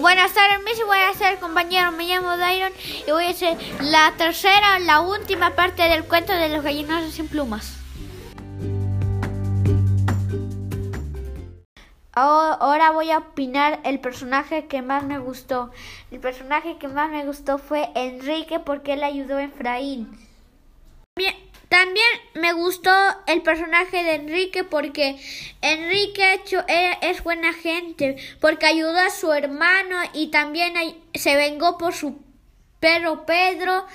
Buenas tardes, mis voy a ser compañero, me llamo Dairon y voy a hacer la tercera, la última parte del cuento de los gallinados sin plumas. Ahora voy a opinar el personaje que más me gustó. El personaje que más me gustó fue Enrique porque él ayudó a Efraín. Bien, también me gustó el personaje de Enrique porque Enrique e, es buena gente, porque ayudó a su hermano y también se vengó por su perro Pedro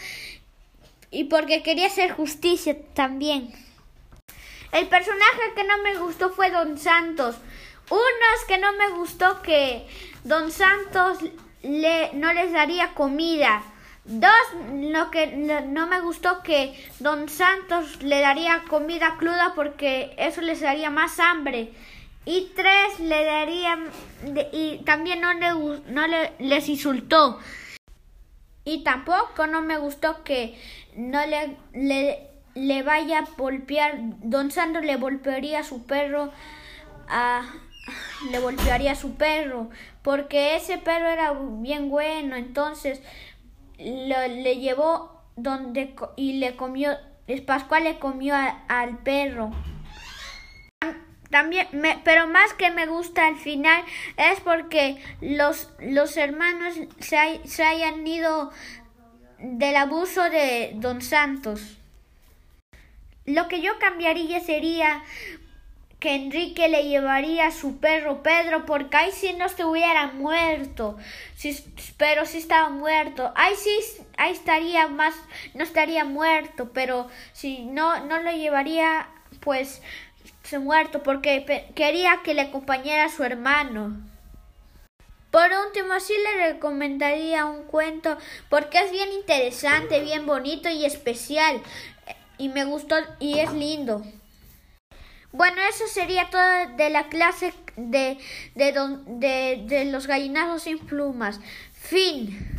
y porque quería hacer justicia también. El personaje que no me gustó fue Don Santos. Uno es que no me gustó que Don Santos no les daría comida. Dos, lo que no me gustó que Don Santos le daría comida cruda porque eso les daría más hambre. Y tres, le daría y también no, le, no le, les insultó. Y tampoco no me gustó que no le, le, le vaya a golpear, Don Santos le golpearía a su perro, a, le golpearía a su perro, porque ese perro era bien bueno, entonces le llevó donde y le comió, Pascual le comió al perro. También, pero más que me gusta al final es porque los, los hermanos se hayan ido del abuso de Don Santos. Lo que yo cambiaría sería que Enrique le llevaría a su perro Pedro porque ahí sí no estuviera muerto, pero sí estaba muerto, ahí sí ahí estaría más, no estaría muerto, pero si no, no lo llevaría pues se muerto porque quería que le acompañara a su hermano. Por último, sí le recomendaría un cuento porque es bien interesante, bien bonito y especial y me gustó y es lindo. Bueno, eso sería todo de la clase de, de, de, de los gallinazos sin plumas. Fin.